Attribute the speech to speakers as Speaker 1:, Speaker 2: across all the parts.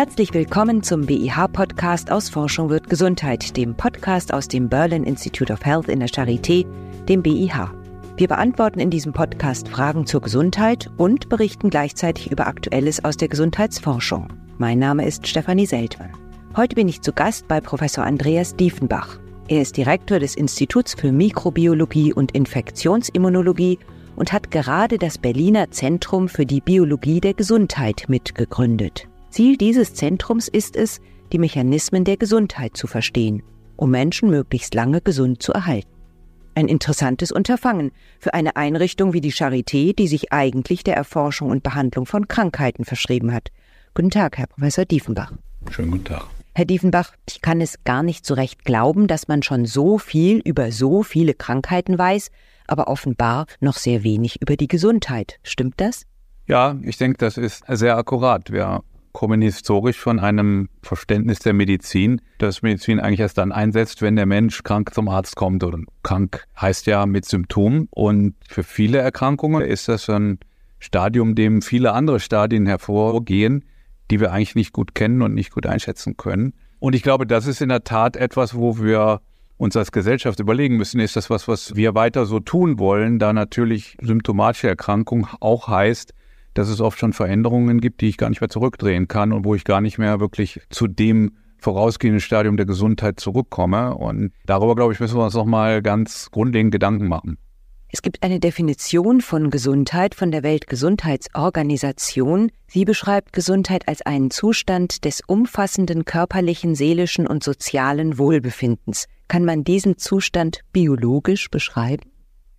Speaker 1: Herzlich willkommen zum BIH-Podcast aus Forschung wird Gesundheit, dem Podcast aus dem Berlin Institute of Health in der Charité, dem BIH. Wir beantworten in diesem Podcast Fragen zur Gesundheit und berichten gleichzeitig über Aktuelles aus der Gesundheitsforschung. Mein Name ist Stefanie Seltmann. Heute bin ich zu Gast bei Professor Andreas Diefenbach. Er ist Direktor des Instituts für Mikrobiologie und Infektionsimmunologie und hat gerade das Berliner Zentrum für die Biologie der Gesundheit mitgegründet. Ziel dieses Zentrums ist es, die Mechanismen der Gesundheit zu verstehen, um Menschen möglichst lange gesund zu erhalten. Ein interessantes Unterfangen für eine Einrichtung wie die Charité, die sich eigentlich der Erforschung und Behandlung von Krankheiten verschrieben hat. Guten Tag, Herr Professor Diefenbach.
Speaker 2: Schönen guten Tag.
Speaker 1: Herr Diefenbach, ich kann es gar nicht so recht glauben, dass man schon so viel über so viele Krankheiten weiß, aber offenbar noch sehr wenig über die Gesundheit. Stimmt das?
Speaker 2: Ja, ich denke, das ist sehr akkurat. Wir kommen historisch von einem Verständnis der Medizin, dass Medizin eigentlich erst dann einsetzt, wenn der Mensch krank zum Arzt kommt. Oder krank heißt ja mit Symptomen. Und für viele Erkrankungen ist das ein Stadium, dem viele andere Stadien hervorgehen, die wir eigentlich nicht gut kennen und nicht gut einschätzen können. Und ich glaube, das ist in der Tat etwas, wo wir uns als Gesellschaft überlegen müssen, ist das was, was wir weiter so tun wollen, da natürlich symptomatische Erkrankung auch heißt, dass es oft schon Veränderungen gibt, die ich gar nicht mehr zurückdrehen kann und wo ich gar nicht mehr wirklich zu dem vorausgehenden Stadium der Gesundheit zurückkomme. Und darüber, glaube ich, müssen wir uns nochmal ganz grundlegend Gedanken machen.
Speaker 1: Es gibt eine Definition von Gesundheit von der Weltgesundheitsorganisation. Sie beschreibt Gesundheit als einen Zustand des umfassenden körperlichen, seelischen und sozialen Wohlbefindens. Kann man diesen Zustand biologisch beschreiben?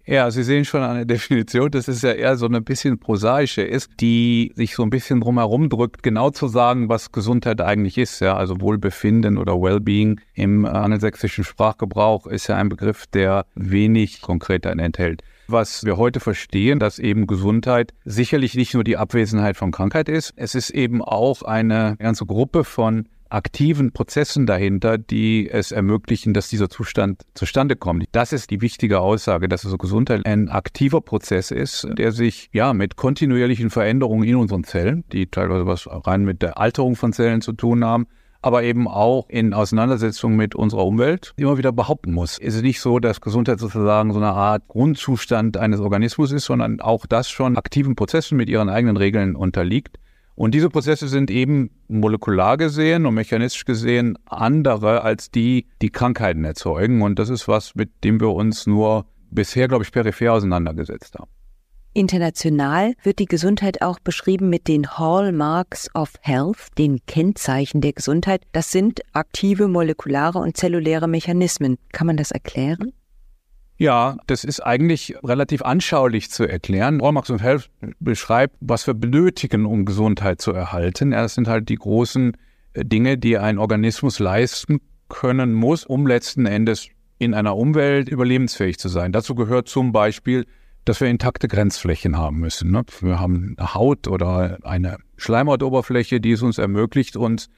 Speaker 2: Ja, Sie sehen schon eine Definition, das ist ja eher so eine bisschen prosaische ist, die sich so ein bisschen drumherum drückt, genau zu sagen, was Gesundheit eigentlich ist. Ja, also Wohlbefinden oder Wellbeing im angelsächsischen Sprachgebrauch ist ja ein Begriff, der wenig konkreter enthält. Was wir heute verstehen, dass eben Gesundheit sicherlich nicht nur die Abwesenheit von Krankheit ist, es ist eben auch eine ganze Gruppe von aktiven Prozessen dahinter, die es ermöglichen, dass dieser Zustand zustande kommt. Das ist die wichtige Aussage, dass also Gesundheit ein aktiver Prozess ist, der sich ja mit kontinuierlichen Veränderungen in unseren Zellen, die teilweise was rein mit der Alterung von Zellen zu tun haben, aber eben auch in Auseinandersetzung mit unserer Umwelt immer wieder behaupten muss. Es ist nicht so, dass Gesundheit sozusagen so eine Art Grundzustand eines Organismus ist, sondern auch das schon aktiven Prozessen mit ihren eigenen Regeln unterliegt. Und diese Prozesse sind eben molekular gesehen und mechanistisch gesehen andere als die, die Krankheiten erzeugen. Und das ist was, mit dem wir uns nur bisher, glaube ich, peripher auseinandergesetzt haben.
Speaker 1: International wird die Gesundheit auch beschrieben mit den Hallmarks of Health, den Kennzeichen der Gesundheit. Das sind aktive molekulare und zelluläre Mechanismen. Kann man das erklären?
Speaker 2: Ja, das ist eigentlich relativ anschaulich zu erklären. Hallmarks of Health beschreibt, was wir benötigen, um Gesundheit zu erhalten. Ja, das sind halt die großen äh, Dinge, die ein Organismus leisten können muss, um letzten Endes in einer Umwelt überlebensfähig zu sein. Dazu gehört zum Beispiel, dass wir intakte Grenzflächen haben müssen. Ne? Wir haben eine Haut oder eine Schleimhautoberfläche, die es uns ermöglicht, uns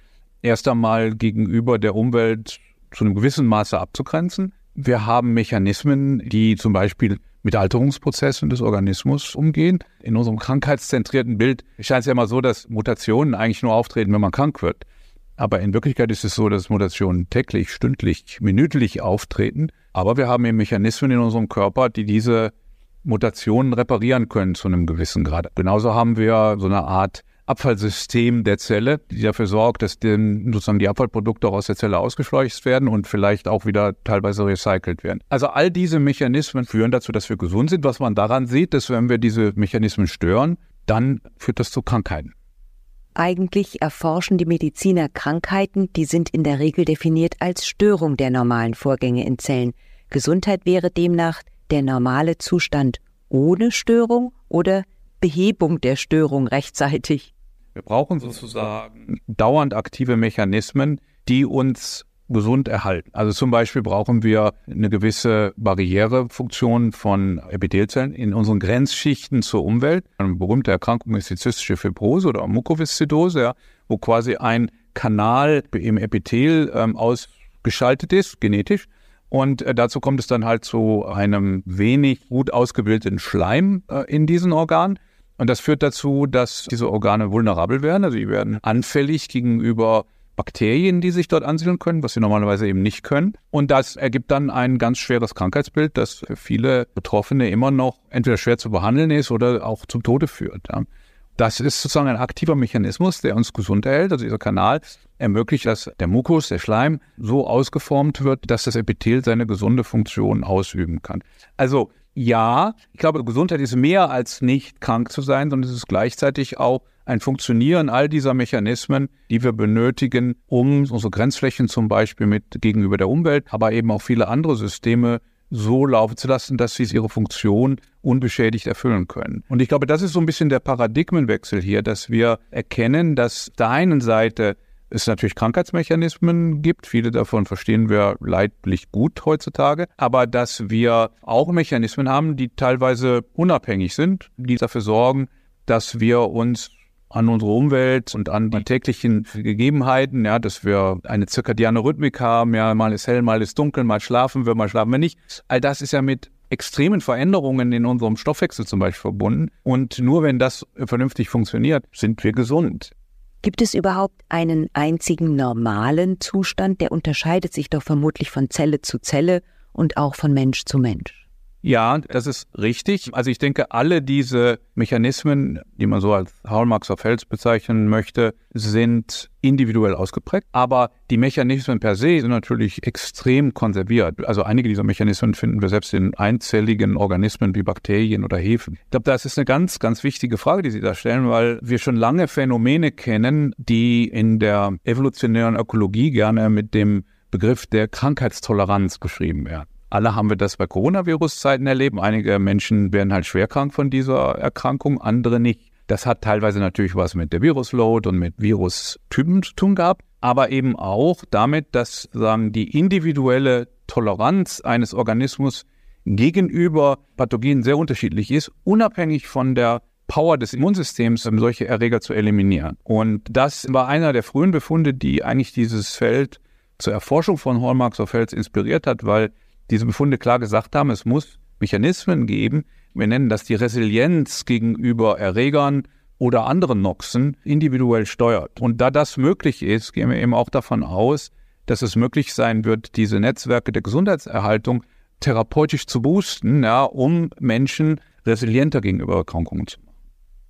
Speaker 2: erst einmal gegenüber der Umwelt zu einem gewissen Maße abzugrenzen. Wir haben Mechanismen, die zum Beispiel mit Alterungsprozessen des Organismus umgehen. In unserem krankheitszentrierten Bild scheint es ja immer so, dass Mutationen eigentlich nur auftreten, wenn man krank wird. Aber in Wirklichkeit ist es so, dass Mutationen täglich, stündlich, minütlich auftreten. Aber wir haben eben Mechanismen in unserem Körper, die diese Mutationen reparieren können zu einem gewissen Grad. Genauso haben wir so eine Art Abfallsystem der Zelle, die dafür sorgt, dass den, sozusagen die Abfallprodukte aus der Zelle ausgeschleust werden und vielleicht auch wieder teilweise recycelt werden. Also all diese Mechanismen führen dazu, dass wir gesund sind. Was man daran sieht, dass wenn wir diese Mechanismen stören, dann führt das zu Krankheiten.
Speaker 1: Eigentlich erforschen die Mediziner Krankheiten, die sind in der Regel definiert als Störung der normalen Vorgänge in Zellen. Gesundheit wäre demnach der normale Zustand ohne Störung oder Behebung der Störung rechtzeitig.
Speaker 2: Wir brauchen sozusagen dauernd aktive Mechanismen, die uns gesund erhalten. Also zum Beispiel brauchen wir eine gewisse Barrierefunktion von Epithelzellen in unseren Grenzschichten zur Umwelt. Eine berühmte Erkrankung ist die zystische Fibrose oder Mukoviszidose, ja, wo quasi ein Kanal im Epithel ähm, ausgeschaltet ist, genetisch. Und äh, dazu kommt es dann halt zu einem wenig gut ausgebildeten Schleim äh, in diesen Organen. Und das führt dazu, dass diese Organe vulnerabel werden, also sie werden anfällig gegenüber Bakterien, die sich dort ansiedeln können, was sie normalerweise eben nicht können. Und das ergibt dann ein ganz schweres Krankheitsbild, das für viele Betroffene immer noch entweder schwer zu behandeln ist oder auch zum Tode führt. Das ist sozusagen ein aktiver Mechanismus, der uns gesund erhält. Also dieser Kanal ermöglicht, dass der Mukus, der Schleim so ausgeformt wird, dass das Epithel seine gesunde Funktion ausüben kann. Also ja, ich glaube, Gesundheit ist mehr als nicht krank zu sein, sondern es ist gleichzeitig auch ein Funktionieren all dieser Mechanismen, die wir benötigen, um unsere Grenzflächen zum Beispiel mit gegenüber der Umwelt, aber eben auch viele andere Systeme so laufen zu lassen, dass sie ihre Funktion unbeschädigt erfüllen können. Und ich glaube, das ist so ein bisschen der Paradigmenwechsel hier, dass wir erkennen, dass der einen Seite es natürlich Krankheitsmechanismen gibt. Viele davon verstehen wir leidlich gut heutzutage. Aber dass wir auch Mechanismen haben, die teilweise unabhängig sind, die dafür sorgen, dass wir uns an unsere Umwelt und an die täglichen Gegebenheiten, ja, dass wir eine zirkadiane Rhythmik haben, ja, mal ist hell, mal ist dunkel, mal schlafen wir, mal schlafen wir nicht. All das ist ja mit extremen Veränderungen in unserem Stoffwechsel zum Beispiel verbunden. Und nur wenn das vernünftig funktioniert, sind wir gesund.
Speaker 1: Gibt es überhaupt einen einzigen normalen Zustand? Der unterscheidet sich doch vermutlich von Zelle zu Zelle und auch von Mensch zu Mensch.
Speaker 2: Ja, das ist richtig. Also ich denke, alle diese Mechanismen, die man so als Hallmarks of Health bezeichnen möchte, sind individuell ausgeprägt. Aber die Mechanismen per se sind natürlich extrem konserviert. Also einige dieser Mechanismen finden wir selbst in einzelligen Organismen wie Bakterien oder Hefen. Ich glaube, das ist eine ganz, ganz wichtige Frage, die Sie da stellen, weil wir schon lange Phänomene kennen, die in der evolutionären Ökologie gerne mit dem Begriff der Krankheitstoleranz beschrieben werden. Alle haben wir das bei Coronavirus-Zeiten erlebt. Einige Menschen werden halt schwer krank von dieser Erkrankung, andere nicht. Das hat teilweise natürlich was mit der Virusload und mit Virustypen zu tun gehabt, aber eben auch damit, dass sagen die individuelle Toleranz eines Organismus gegenüber Pathogenen sehr unterschiedlich ist, unabhängig von der Power des Immunsystems, um solche Erreger zu eliminieren. Und das war einer der frühen Befunde, die eigentlich dieses Feld zur Erforschung von Hallmarks of Health inspiriert hat, weil diese Befunde klar gesagt haben, es muss Mechanismen geben, wir nennen das die Resilienz gegenüber Erregern oder anderen Noxen individuell steuert. Und da das möglich ist, gehen wir eben auch davon aus, dass es möglich sein wird, diese Netzwerke der Gesundheitserhaltung therapeutisch zu boosten, ja, um Menschen resilienter gegenüber Erkrankungen zu machen.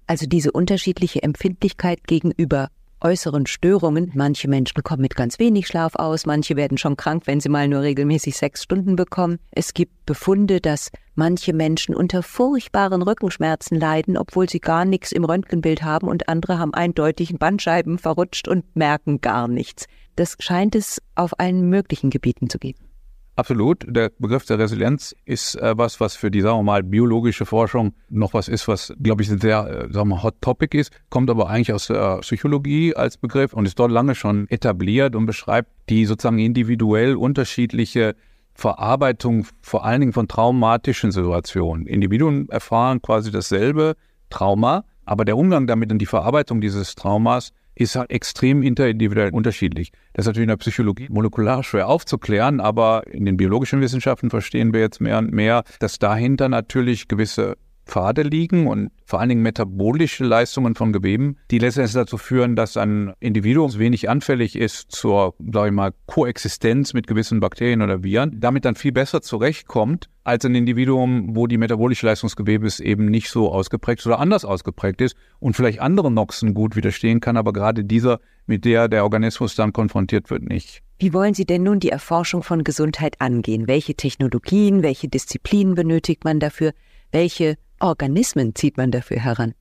Speaker 1: Also diese unterschiedliche Empfindlichkeit gegenüber äußeren Störungen. Manche Menschen kommen mit ganz wenig Schlaf aus, manche werden schon krank, wenn sie mal nur regelmäßig sechs Stunden bekommen. Es gibt Befunde, dass manche Menschen unter furchtbaren Rückenschmerzen leiden, obwohl sie gar nichts im Röntgenbild haben und andere haben eindeutig Bandscheiben verrutscht und merken gar nichts. Das scheint es auf allen möglichen Gebieten zu geben.
Speaker 2: Absolut. Der Begriff der Resilienz ist äh, was, was für die, sagen wir mal, biologische Forschung noch was ist, was, glaube ich, ein sehr, äh, sagen wir, Hot Topic ist, kommt aber eigentlich aus der Psychologie als Begriff und ist dort lange schon etabliert und beschreibt die sozusagen individuell unterschiedliche Verarbeitung vor allen Dingen von traumatischen Situationen. Individuen erfahren quasi dasselbe Trauma, aber der Umgang damit und die Verarbeitung dieses Traumas ist halt extrem interindividuell unterschiedlich. Das ist natürlich in der Psychologie molekular schwer aufzuklären, aber in den biologischen Wissenschaften verstehen wir jetzt mehr und mehr, dass dahinter natürlich gewisse Pfade liegen und vor allen Dingen metabolische Leistungen von Geweben, die letztendlich dazu führen, dass ein Individuum wenig anfällig ist zur, sage ich mal, Koexistenz mit gewissen Bakterien oder Viren, damit dann viel besser zurechtkommt als ein Individuum, wo die metabolische Leistung des Gewebes eben nicht so ausgeprägt oder anders ausgeprägt ist und vielleicht anderen Noxen gut widerstehen kann, aber gerade dieser, mit der der Organismus dann konfrontiert wird, nicht.
Speaker 1: Wie wollen Sie denn nun die Erforschung von Gesundheit angehen? Welche Technologien, welche Disziplinen benötigt man dafür? Welche Organismen zieht man dafür heran?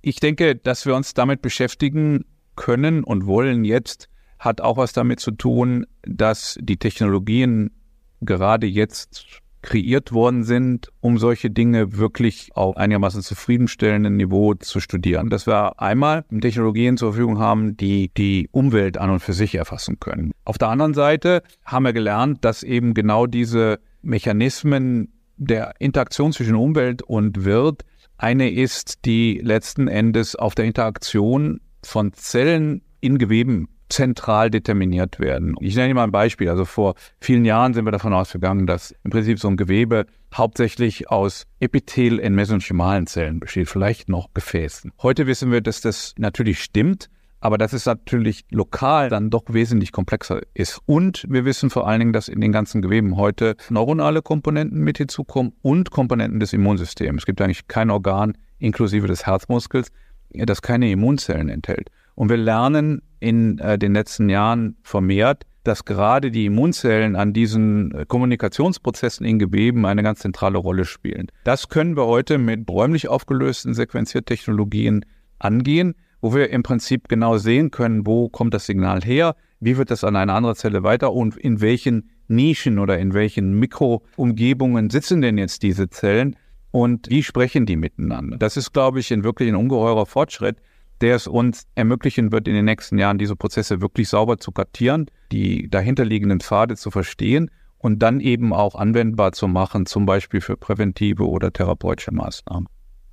Speaker 2: Ich denke, dass wir uns damit beschäftigen können und wollen jetzt, hat auch was damit zu tun, dass die Technologien gerade jetzt kreiert worden sind, um solche Dinge wirklich auf einigermaßen zufriedenstellendem Niveau zu studieren. Dass wir einmal Technologien zur Verfügung haben, die die Umwelt an und für sich erfassen können. Auf der anderen Seite haben wir gelernt, dass eben genau diese Mechanismen der Interaktion zwischen Umwelt und Wirt eine ist, die letzten Endes auf der Interaktion von Zellen in Geweben zentral determiniert werden. Ich nenne mal ein Beispiel. Also vor vielen Jahren sind wir davon ausgegangen, dass im Prinzip so ein Gewebe hauptsächlich aus Epithel in mesenchymalen Zellen besteht, vielleicht noch Gefäßen. Heute wissen wir, dass das natürlich stimmt, aber dass es natürlich lokal dann doch wesentlich komplexer ist. Und wir wissen vor allen Dingen, dass in den ganzen Geweben heute neuronale Komponenten mit hinzukommen und Komponenten des Immunsystems. Es gibt eigentlich kein Organ, inklusive des Herzmuskels, das keine Immunzellen enthält. Und wir lernen in äh, den letzten Jahren vermehrt, dass gerade die Immunzellen an diesen äh, Kommunikationsprozessen in Geweben eine ganz zentrale Rolle spielen. Das können wir heute mit räumlich aufgelösten Sequenziertechnologien angehen, wo wir im Prinzip genau sehen können, wo kommt das Signal her, wie wird das an eine andere Zelle weiter und in welchen Nischen oder in welchen Mikroumgebungen sitzen denn jetzt diese Zellen und wie sprechen die miteinander. Das ist, glaube ich, ein wirklich ein ungeheurer Fortschritt, der es uns ermöglichen wird, in den nächsten Jahren diese Prozesse wirklich sauber zu kartieren, die dahinterliegenden Pfade zu verstehen und dann eben auch anwendbar zu machen, zum Beispiel für präventive oder therapeutische Maßnahmen.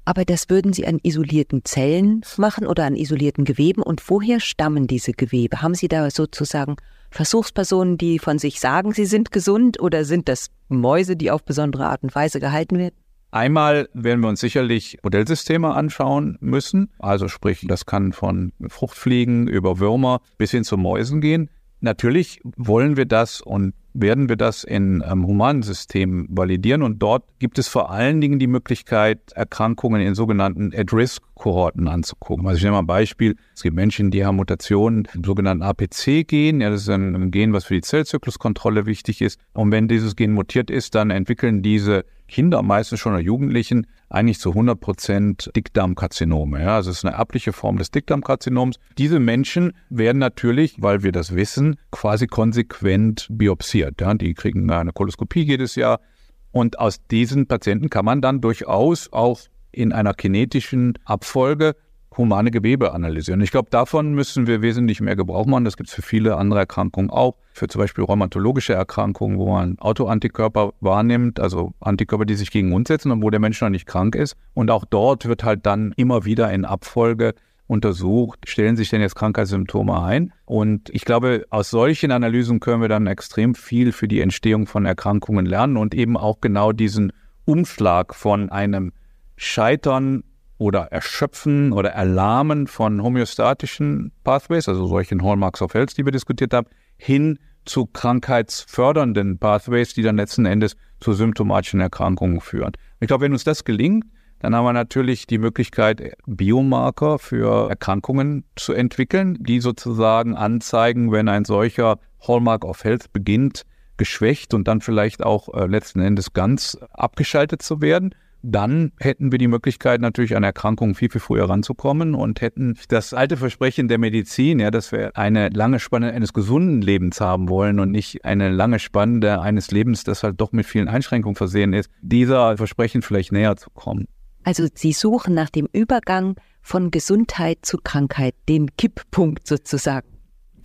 Speaker 1: Aber das würden Sie an isolierten Zellen machen oder an isolierten Geweben. Und woher stammen diese Gewebe? Haben Sie da sozusagen Versuchspersonen, die von sich sagen, sie sind gesund oder sind das Mäuse, die auf besondere Art und Weise gehalten werden?
Speaker 2: Einmal werden wir uns sicherlich Modellsysteme anschauen müssen. Also sprich, das kann von Fruchtfliegen über Würmer bis hin zu Mäusen gehen. Natürlich wollen wir das und werden wir das in ähm, humanen Systemen validieren. Und dort gibt es vor allen Dingen die Möglichkeit, Erkrankungen in sogenannten At-Risk-Kohorten anzugucken. Also ich nehme mal ein Beispiel. Es gibt Menschen, die haben Mutationen im sogenannten APC-Gen. Ja, das ist ein Gen, was für die Zellzykluskontrolle wichtig ist. Und wenn dieses Gen mutiert ist, dann entwickeln diese Kinder, meistens schon oder Jugendlichen, eigentlich zu 100 Prozent Dickdarmkarzinome. Ja, also es ist eine erbliche Form des Dickdarmkarzinoms. Diese Menschen werden natürlich, weil wir das wissen, quasi konsequent biopsiert. Ja, die kriegen eine Koloskopie jedes Jahr. Und aus diesen Patienten kann man dann durchaus auch in einer kinetischen Abfolge humane Gewebe analysieren. Ich glaube, davon müssen wir wesentlich mehr Gebrauch machen. Das gibt es für viele andere Erkrankungen auch. Für zum Beispiel rheumatologische Erkrankungen, wo man Autoantikörper wahrnimmt, also Antikörper, die sich gegen uns setzen und wo der Mensch noch nicht krank ist. Und auch dort wird halt dann immer wieder in Abfolge untersucht, stellen sich denn jetzt Krankheitssymptome ein. Und ich glaube, aus solchen Analysen können wir dann extrem viel für die Entstehung von Erkrankungen lernen und eben auch genau diesen Umschlag von einem Scheitern oder Erschöpfen oder Erlahmen von homöostatischen Pathways, also solchen Hallmarks of Health, die wir diskutiert haben, hin zu krankheitsfördernden Pathways, die dann letzten Endes zu symptomatischen Erkrankungen führen. Ich glaube, wenn uns das gelingt, dann haben wir natürlich die Möglichkeit, Biomarker für Erkrankungen zu entwickeln, die sozusagen anzeigen, wenn ein solcher Hallmark of Health beginnt, geschwächt und dann vielleicht auch äh, letzten Endes ganz abgeschaltet zu werden dann hätten wir die Möglichkeit, natürlich an Erkrankungen viel, viel früher ranzukommen und hätten das alte Versprechen der Medizin, ja, dass wir eine lange Spanne eines gesunden Lebens haben wollen und nicht eine lange Spanne eines Lebens, das halt doch mit vielen Einschränkungen versehen ist, dieser Versprechen vielleicht näher zu kommen.
Speaker 1: Also Sie suchen nach dem Übergang von Gesundheit zu Krankheit, den Kipppunkt sozusagen.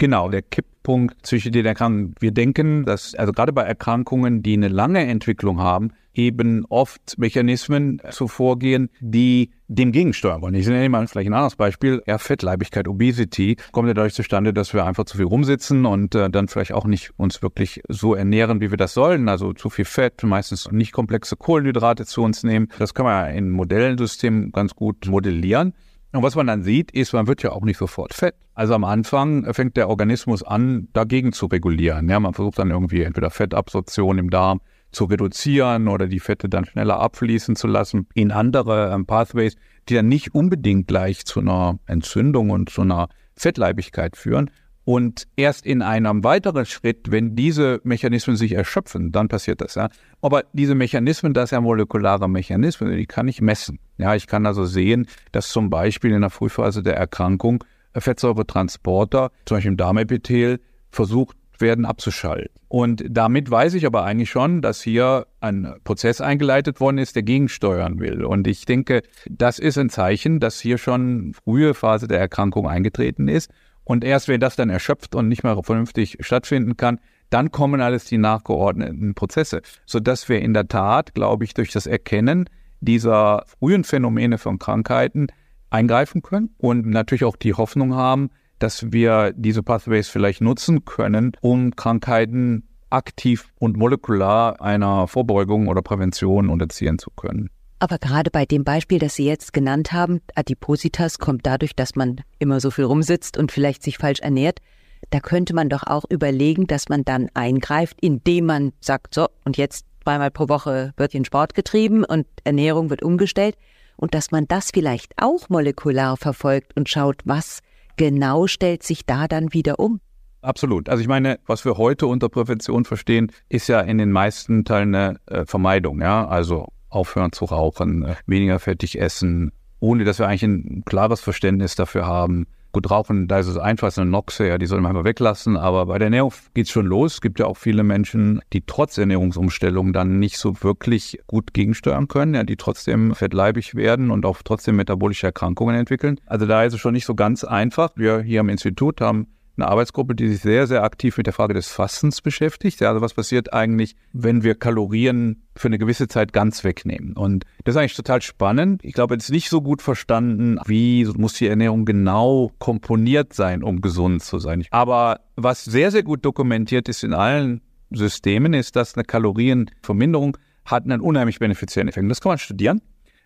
Speaker 2: Genau, der Kipppunkt zwischen den Erkrankungen. Wir denken, dass also gerade bei Erkrankungen, die eine lange Entwicklung haben, eben oft Mechanismen zu vorgehen, die dem gegensteuern wollen. Ich nenne mal vielleicht ein anderes Beispiel. Ja, Fettleibigkeit, Obesity kommt ja dadurch zustande, dass wir einfach zu viel rumsitzen und äh, dann vielleicht auch nicht uns wirklich so ernähren, wie wir das sollen. Also zu viel Fett, meistens nicht komplexe Kohlenhydrate zu uns nehmen. Das kann man ja in Modellsystemen ganz gut modellieren. Und was man dann sieht, ist, man wird ja auch nicht sofort fett. Also am Anfang fängt der Organismus an, dagegen zu regulieren. Ja, man versucht dann irgendwie entweder Fettabsorption im Darm zu reduzieren oder die Fette dann schneller abfließen zu lassen in andere ähm, Pathways, die dann nicht unbedingt gleich zu einer Entzündung und zu einer Fettleibigkeit führen. Und erst in einem weiteren Schritt, wenn diese Mechanismen sich erschöpfen, dann passiert das. Ja. Aber diese Mechanismen, das sind ja molekulare Mechanismen, die kann ich messen. Ja, ich kann also sehen, dass zum Beispiel in der Frühphase der Erkrankung Fettsäuretransporter, zum Beispiel im Darmepithel, versucht werden abzuschalten. Und damit weiß ich aber eigentlich schon, dass hier ein Prozess eingeleitet worden ist, der gegensteuern will. Und ich denke, das ist ein Zeichen, dass hier schon frühe Phase der Erkrankung eingetreten ist. Und erst wenn das dann erschöpft und nicht mehr vernünftig stattfinden kann, dann kommen alles die nachgeordneten Prozesse, sodass wir in der Tat, glaube ich, durch das Erkennen dieser frühen Phänomene von Krankheiten eingreifen können und natürlich auch die Hoffnung haben, dass wir diese Pathways vielleicht nutzen können, um Krankheiten aktiv und molekular einer Vorbeugung oder Prävention unterziehen zu können.
Speaker 1: Aber gerade bei dem Beispiel, das Sie jetzt genannt haben, Adipositas kommt dadurch, dass man immer so viel rumsitzt und vielleicht sich falsch ernährt. Da könnte man doch auch überlegen, dass man dann eingreift, indem man sagt, so, und jetzt zweimal pro Woche wird hier Sport getrieben und Ernährung wird umgestellt. Und dass man das vielleicht auch molekular verfolgt und schaut, was genau stellt sich da dann wieder um.
Speaker 2: Absolut. Also ich meine, was wir heute unter Prävention verstehen, ist ja in den meisten Teilen eine äh, Vermeidung. Ja, also aufhören zu rauchen, äh, weniger fettig essen, ohne dass wir eigentlich ein klares Verständnis dafür haben. Gut, Rauchen, da ist es einfach, ist eine Noxe, ja, die soll man einfach weglassen. Aber bei der Ernährung geht es schon los. Es gibt ja auch viele Menschen, die trotz Ernährungsumstellung dann nicht so wirklich gut gegensteuern können, ja, die trotzdem fettleibig werden und auch trotzdem metabolische Erkrankungen entwickeln. Also da ist es schon nicht so ganz einfach. Wir hier am Institut haben eine Arbeitsgruppe, die sich sehr, sehr aktiv mit der Frage des Fastens beschäftigt. Also was passiert eigentlich, wenn wir Kalorien für eine gewisse Zeit ganz wegnehmen? Und das ist eigentlich total spannend. Ich glaube, es ist nicht so gut verstanden, wie muss die Ernährung genau komponiert sein, um gesund zu sein. Aber was sehr, sehr gut dokumentiert ist in allen Systemen, ist, dass eine Kalorienverminderung hat einen unheimlich benefiziellen Effekt. Das kann man studieren.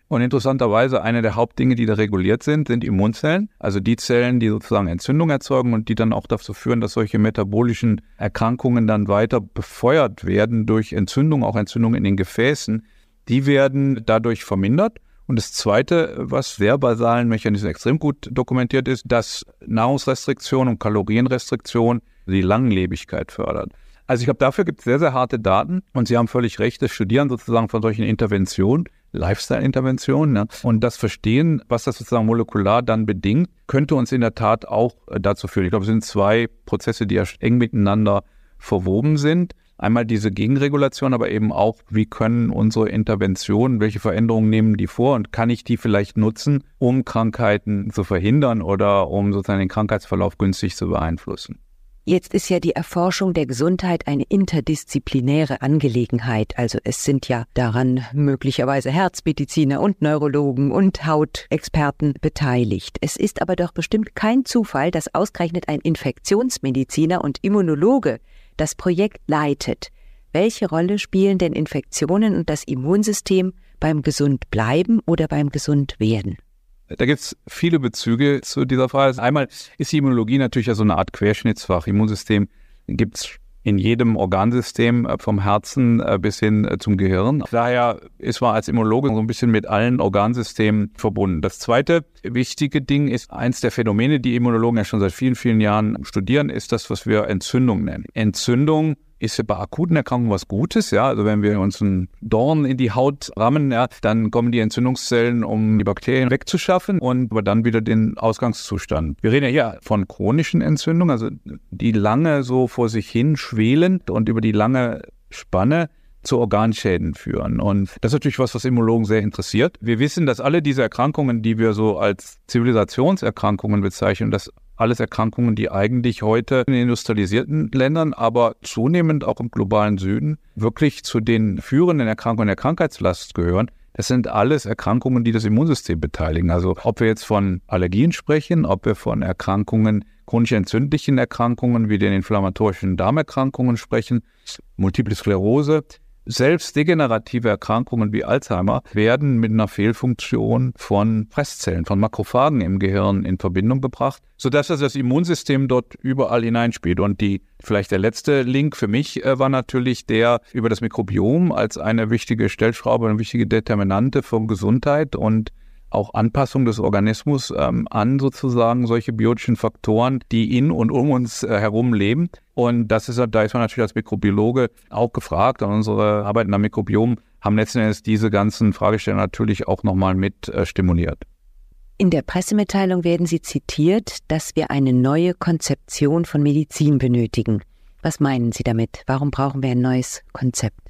Speaker 2: Und interessanterweise, eine der Hauptdinge, die da reguliert sind, sind Immunzellen. Also die Zellen, die sozusagen Entzündung erzeugen und die dann auch dazu führen, dass solche metabolischen Erkrankungen dann weiter befeuert werden durch Entzündung, auch Entzündung in den Gefäßen. Die werden dadurch vermindert. Und das Zweite, was sehr basalen Mechanismen extrem gut dokumentiert ist, dass Nahrungsrestriktion und Kalorienrestriktion die Langlebigkeit fördert. Also ich glaube, dafür gibt es sehr, sehr harte Daten. Und Sie haben völlig recht, das Studieren sozusagen von solchen Interventionen Lifestyle-Intervention. Ne? Und das Verstehen, was das sozusagen molekular dann bedingt, könnte uns in der Tat auch äh, dazu führen. Ich glaube, es sind zwei Prozesse, die ja eng miteinander verwoben sind. Einmal diese Gegenregulation, aber eben auch, wie können unsere Interventionen, welche Veränderungen nehmen die vor und kann ich die vielleicht nutzen, um Krankheiten zu verhindern oder um sozusagen den Krankheitsverlauf günstig zu beeinflussen.
Speaker 1: Jetzt ist ja die Erforschung der Gesundheit eine interdisziplinäre Angelegenheit. Also es sind ja daran möglicherweise Herzmediziner und Neurologen und Hautexperten beteiligt. Es ist aber doch bestimmt kein Zufall, dass ausgerechnet ein Infektionsmediziner und Immunologe das Projekt leitet. Welche Rolle spielen denn Infektionen und das Immunsystem beim Gesundbleiben oder beim Gesundwerden?
Speaker 2: Da gibt es viele Bezüge zu dieser Frage. Einmal ist die Immunologie natürlich ja so eine Art Querschnittsfach. Immunsystem gibt es in jedem Organsystem äh, vom Herzen äh, bis hin äh, zum Gehirn. Daher ist man als Immunologe so ein bisschen mit allen Organsystemen verbunden. Das zweite wichtige Ding ist eins der Phänomene, die Immunologen ja schon seit vielen, vielen Jahren studieren, ist das, was wir Entzündung nennen. Entzündung ist ja bei akuten Erkrankungen was Gutes, ja. Also wenn wir uns einen Dorn in die Haut rammen, ja, dann kommen die Entzündungszellen, um die Bakterien wegzuschaffen und aber dann wieder den Ausgangszustand. Wir reden ja hier von chronischen Entzündungen, also die lange so vor sich hin schwelen und über die lange Spanne zu Organschäden führen. Und das ist natürlich was, was Immunologen sehr interessiert. Wir wissen, dass alle diese Erkrankungen, die wir so als Zivilisationserkrankungen bezeichnen, dass alles Erkrankungen, die eigentlich heute in industrialisierten Ländern, aber zunehmend auch im globalen Süden wirklich zu den führenden Erkrankungen der Krankheitslast gehören. Das sind alles Erkrankungen, die das Immunsystem beteiligen. Also ob wir jetzt von Allergien sprechen, ob wir von Erkrankungen, chronisch entzündlichen Erkrankungen wie den inflammatorischen Darmerkrankungen sprechen, Multiple Sklerose, selbst degenerative Erkrankungen wie Alzheimer werden mit einer Fehlfunktion von Fresszellen, von Makrophagen im Gehirn in Verbindung gebracht, sodass das Immunsystem dort überall hineinspielt. Und die, vielleicht der letzte Link für mich äh, war natürlich der über das Mikrobiom als eine wichtige Stellschraube, eine wichtige Determinante von Gesundheit und auch Anpassung des Organismus ähm, an sozusagen solche biotischen Faktoren, die in und um uns äh, herum leben. Und das ist, da ist man natürlich als Mikrobiologe auch gefragt. Und unsere Arbeiten am Mikrobiom haben letzten Endes diese ganzen Fragestellungen natürlich auch nochmal mit äh, stimuliert.
Speaker 1: In der Pressemitteilung werden Sie zitiert, dass wir eine neue Konzeption von Medizin benötigen. Was meinen Sie damit? Warum brauchen wir ein neues Konzept?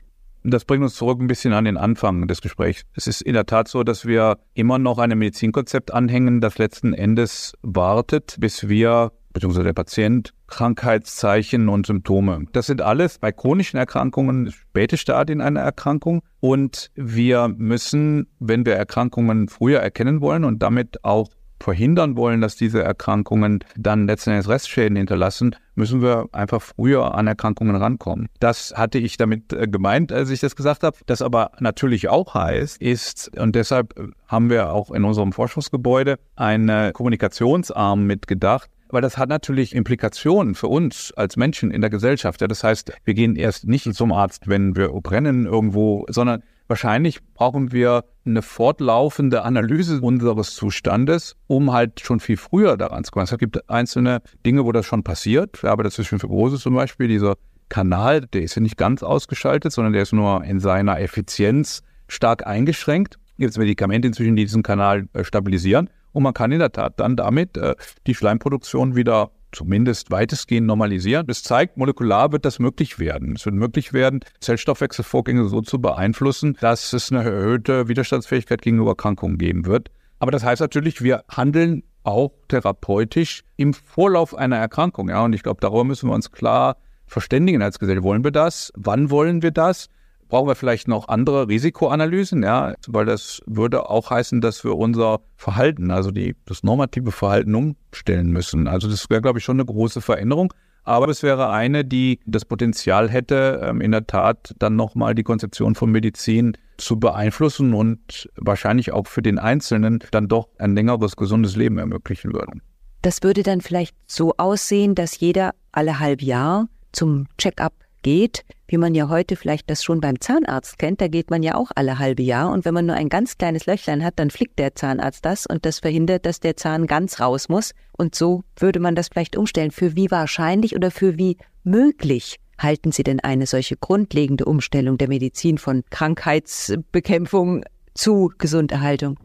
Speaker 2: Das bringt uns zurück ein bisschen an den Anfang des Gesprächs. Es ist in der Tat so, dass wir immer noch einem Medizinkonzept anhängen, das letzten Endes wartet, bis wir beziehungsweise der Patient Krankheitszeichen und Symptome. Das sind alles bei chronischen Erkrankungen späte Stadien einer Erkrankung und wir müssen, wenn wir Erkrankungen früher erkennen wollen und damit auch verhindern wollen, dass diese Erkrankungen dann letztendlich Restschäden hinterlassen, müssen wir einfach früher an Erkrankungen rankommen. Das hatte ich damit äh, gemeint, als ich das gesagt habe. Das aber natürlich auch heißt, ist, und deshalb äh, haben wir auch in unserem Forschungsgebäude einen Kommunikationsarm mitgedacht, weil das hat natürlich Implikationen für uns als Menschen in der Gesellschaft. Ja, das heißt, wir gehen erst nicht zum Arzt, wenn wir brennen irgendwo, sondern wahrscheinlich brauchen wir eine fortlaufende Analyse unseres Zustandes, um halt schon viel früher daran zu kommen. Es gibt einzelne Dinge, wo das schon passiert. Aber das ist für Fibrose zum Beispiel dieser Kanal, der ist ja nicht ganz ausgeschaltet, sondern der ist nur in seiner Effizienz stark eingeschränkt. Gibt es Medikamente inzwischen, die diesen Kanal äh, stabilisieren. Und man kann in der Tat dann damit äh, die Schleimproduktion wieder zumindest weitestgehend normalisieren. Das zeigt, molekular wird das möglich werden. Es wird möglich werden, Zellstoffwechselvorgänge so zu beeinflussen, dass es eine erhöhte Widerstandsfähigkeit gegenüber Erkrankungen geben wird. Aber das heißt natürlich, wir handeln auch therapeutisch im Vorlauf einer Erkrankung. Ja, und ich glaube, darüber müssen wir uns klar verständigen als Gesellschaft. Wollen wir das? Wann wollen wir das? Brauchen wir vielleicht noch andere Risikoanalysen, ja, weil das würde auch heißen, dass wir unser Verhalten, also die, das normative Verhalten umstellen müssen. Also das wäre, glaube ich, schon eine große Veränderung. Aber es wäre eine, die das Potenzial hätte, ähm, in der Tat dann nochmal die Konzeption von Medizin zu beeinflussen und wahrscheinlich auch für den Einzelnen dann doch ein längeres, gesundes Leben ermöglichen würde.
Speaker 1: Das würde dann vielleicht so aussehen, dass jeder alle halb Jahr zum Check-up geht, wie man ja heute vielleicht das schon beim Zahnarzt kennt, da geht man ja auch alle halbe Jahr und wenn man nur ein ganz kleines Löchlein hat, dann flickt der Zahnarzt das und das verhindert, dass der Zahn ganz raus muss und so würde man das vielleicht umstellen. Für wie wahrscheinlich oder für wie möglich halten Sie denn eine solche grundlegende Umstellung der Medizin von Krankheitsbekämpfung zu Gesunderhaltung?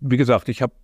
Speaker 2: Wie gesagt, ich habe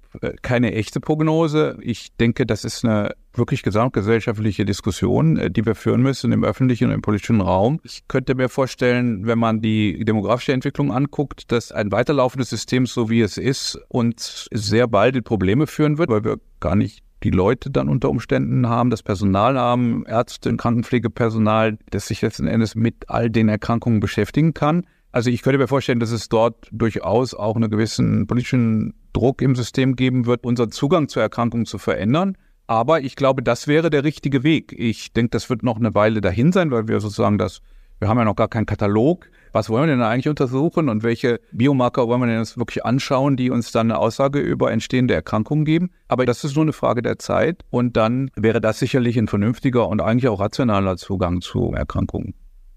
Speaker 2: keine echte Prognose. Ich denke, das ist eine wirklich gesamtgesellschaftliche Diskussion, äh, die wir führen müssen im öffentlichen und im politischen Raum. Ich könnte mir vorstellen, wenn man die demografische Entwicklung anguckt, dass ein Weiterlaufen des Systems, so wie es ist, uns sehr bald in Probleme führen wird, weil wir gar nicht die Leute dann unter Umständen haben, das Personal haben, Ärzte, Krankenpflegepersonal, das sich letzten Endes mit all den Erkrankungen beschäftigen kann. Also ich könnte mir vorstellen, dass es dort durchaus auch einen gewissen politischen Druck im System geben wird, unseren Zugang zur Erkrankung zu verändern. Aber ich glaube, das wäre der richtige Weg. Ich denke, das wird noch eine Weile dahin sein, weil wir sozusagen das, wir haben ja noch gar keinen Katalog. Was wollen wir denn eigentlich untersuchen und welche Biomarker wollen wir denn jetzt wirklich anschauen, die uns dann eine Aussage über entstehende Erkrankungen geben? Aber das ist nur eine Frage der Zeit und dann wäre das sicherlich ein vernünftiger und eigentlich auch rationaler Zugang zu Erkrankungen.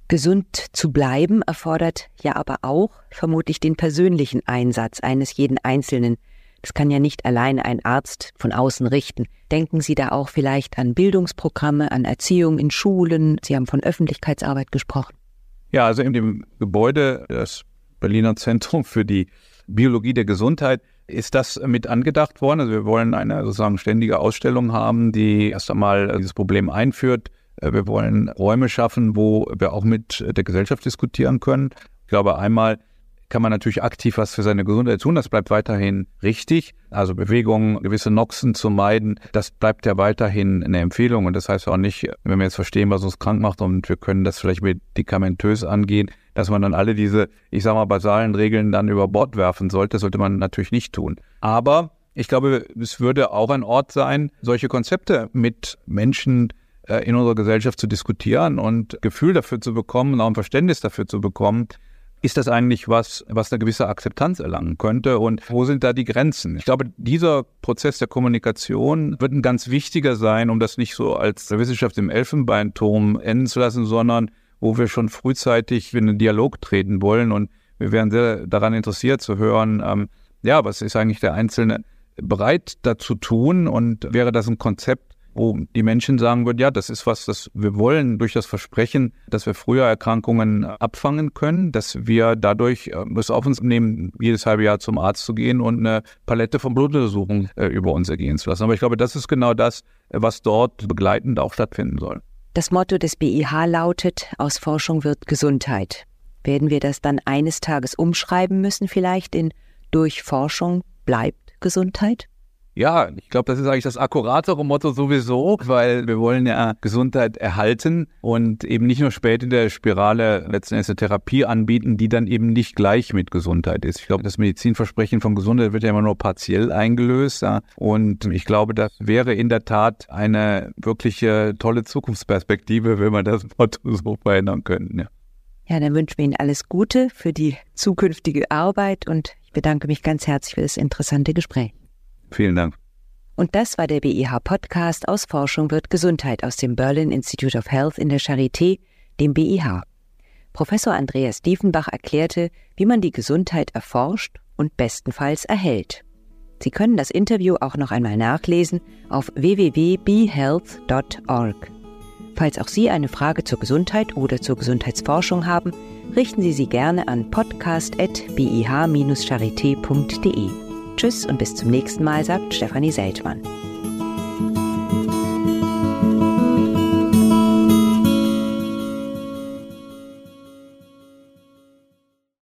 Speaker 1: Gesund zu bleiben erfordert ja aber auch vermutlich den persönlichen Einsatz eines jeden Einzelnen. Das kann ja nicht allein ein Arzt von außen richten. Denken Sie da auch vielleicht an Bildungsprogramme, an Erziehung in Schulen? Sie haben von Öffentlichkeitsarbeit gesprochen.
Speaker 2: Ja, also in dem Gebäude, das Berliner Zentrum für die Biologie der Gesundheit, ist das mit angedacht worden. Also wir wollen eine sozusagen ständige Ausstellung haben, die erst einmal dieses Problem einführt, wir wollen Räume schaffen, wo wir auch mit der Gesellschaft diskutieren können. Ich glaube, einmal kann man natürlich aktiv was für seine Gesundheit tun. Das bleibt weiterhin richtig. Also Bewegungen, gewisse Noxen zu meiden, das bleibt ja weiterhin eine Empfehlung. Und das heißt auch nicht, wenn wir jetzt verstehen, was uns krank macht und wir können das vielleicht medikamentös angehen, dass man dann alle diese, ich sag mal, basalen Regeln dann über Bord werfen sollte. Das sollte man natürlich nicht tun. Aber ich glaube, es würde auch ein Ort sein, solche Konzepte mit Menschen äh, in unserer Gesellschaft zu diskutieren und Gefühl dafür zu bekommen und auch ein Verständnis dafür zu bekommen, ist das eigentlich was, was eine gewisse Akzeptanz erlangen könnte? Und wo sind da die Grenzen? Ich glaube, dieser Prozess der Kommunikation wird ein ganz wichtiger sein, um das nicht so als Wissenschaft im Elfenbeinturm enden zu lassen, sondern wo wir schon frühzeitig in einen Dialog treten wollen. Und wir wären sehr daran interessiert zu hören, ähm, ja, was ist eigentlich der Einzelne bereit dazu tun? Und wäre das ein Konzept, wo die Menschen sagen würden, ja, das ist was, das wir wollen durch das Versprechen, dass wir früher Erkrankungen abfangen können, dass wir dadurch äh, es auf uns nehmen, jedes halbe Jahr zum Arzt zu gehen und eine Palette von Blutuntersuchungen äh, über uns ergehen zu lassen. Aber ich glaube, das ist genau das, was dort begleitend auch stattfinden soll.
Speaker 1: Das Motto des BIH lautet, aus Forschung wird Gesundheit. Werden wir das dann eines Tages umschreiben müssen, vielleicht in durch Forschung bleibt Gesundheit?
Speaker 2: Ja, ich glaube, das ist eigentlich das akkuratere Motto sowieso, weil wir wollen ja Gesundheit erhalten und eben nicht nur spät in der Spirale letzten Endes eine Therapie anbieten, die dann eben nicht gleich mit Gesundheit ist. Ich glaube, das Medizinversprechen von Gesundheit wird ja immer nur partiell eingelöst. Ja. Und ich glaube, das wäre in der Tat eine wirkliche tolle Zukunftsperspektive, wenn wir das Motto so verändern könnten. Ja.
Speaker 1: Ja, dann wünschen wir Ihnen alles Gute für die zukünftige Arbeit und ich bedanke mich ganz herzlich für das interessante Gespräch.
Speaker 2: Vielen Dank.
Speaker 1: Und das war der BIH Podcast aus Forschung wird Gesundheit aus dem Berlin Institute of Health in der Charité, dem BIH. Professor Andreas Diefenbach erklärte, wie man die Gesundheit erforscht und bestenfalls erhält. Sie können das Interview auch noch einmal nachlesen auf www.behealth.org. Falls auch Sie eine Frage zur Gesundheit oder zur Gesundheitsforschung haben, richten Sie sie gerne an podcast.bih-charité.de. Tschüss und bis zum nächsten Mal, sagt Stefanie Seltmann.